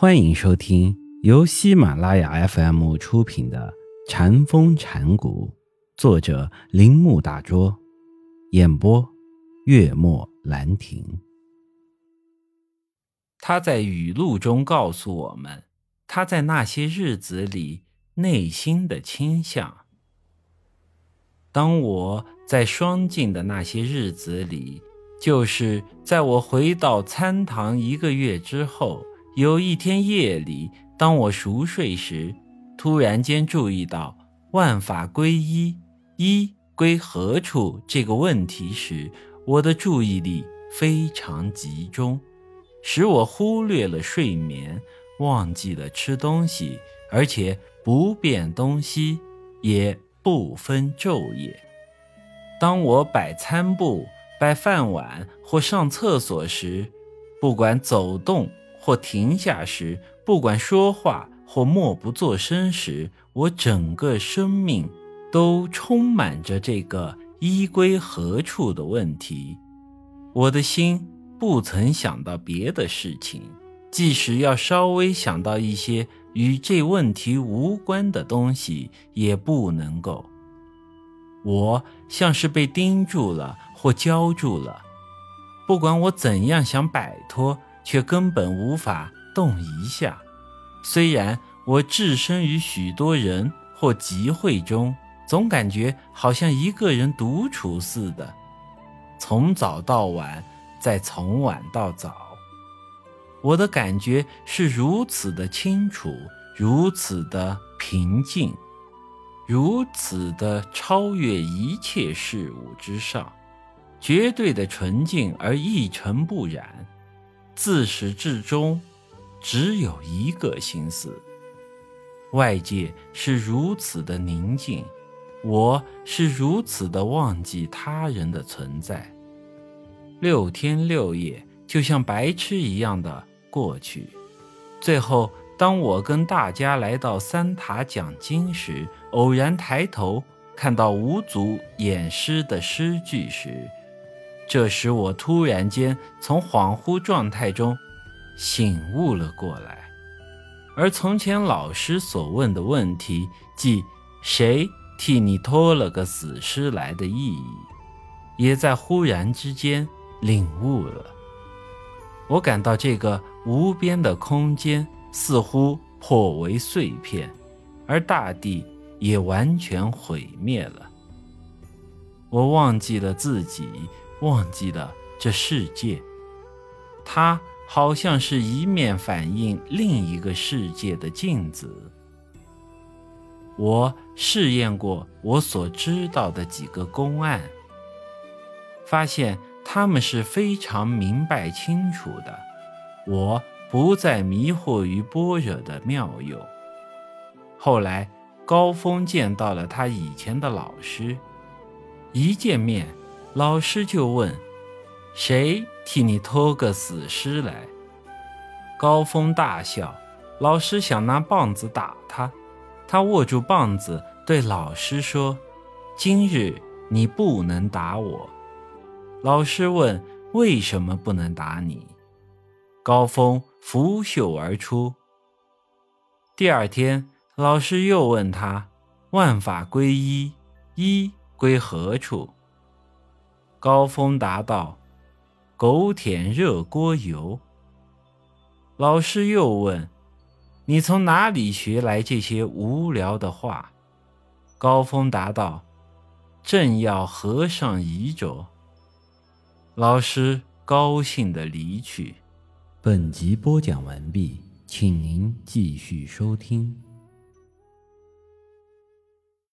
欢迎收听由喜马拉雅 FM 出品的《禅风禅谷，作者铃木大拙，演播月末兰亭。他在语录中告诉我们，他在那些日子里内心的倾向。当我在双镜的那些日子里，就是在我回到参堂一个月之后。有一天夜里，当我熟睡时，突然间注意到“万法归一，一归何处”这个问题时，我的注意力非常集中，使我忽略了睡眠，忘记了吃东西，而且不变东西，也不分昼夜。当我摆餐布、摆饭碗或上厕所时，不管走动。或停下时，不管说话或默不作声时，我整个生命都充满着这个依归何处的问题。我的心不曾想到别的事情，即使要稍微想到一些与这问题无关的东西，也不能够。我像是被钉住了或浇住了，不管我怎样想摆脱。却根本无法动一下。虽然我置身于许多人或集会中，总感觉好像一个人独处似的，从早到晚，再从晚到早。我的感觉是如此的清楚，如此的平静，如此的超越一切事物之上，绝对的纯净而一尘不染。自始至终，只有一个心思。外界是如此的宁静，我是如此的忘记他人的存在。六天六夜就像白痴一样的过去。最后，当我跟大家来到三塔讲经时，偶然抬头看到五祖演诗的诗句时，这时，我突然间从恍惚状态中醒悟了过来，而从前老师所问的问题，即“谁替你拖了个死尸来”的意义，也在忽然之间领悟了。我感到这个无边的空间似乎破为碎片，而大地也完全毁灭了。我忘记了自己。忘记了这世界，它好像是一面反映另一个世界的镜子。我试验过我所知道的几个公案，发现他们是非常明白清楚的。我不再迷惑于般若的妙用。后来高峰见到了他以前的老师，一见面。老师就问：“谁替你偷个死尸来？”高峰大笑。老师想拿棒子打他，他握住棒子对老师说：“今日你不能打我。”老师问：“为什么不能打你？”高峰拂袖而出。第二天，老师又问他：“万法归一，一归何处？”高峰答道：“狗舔热锅油。”老师又问：“你从哪里学来这些无聊的话？”高峰答道：“正要和尚遗着。”老师高兴的离去。本集播讲完毕，请您继续收听。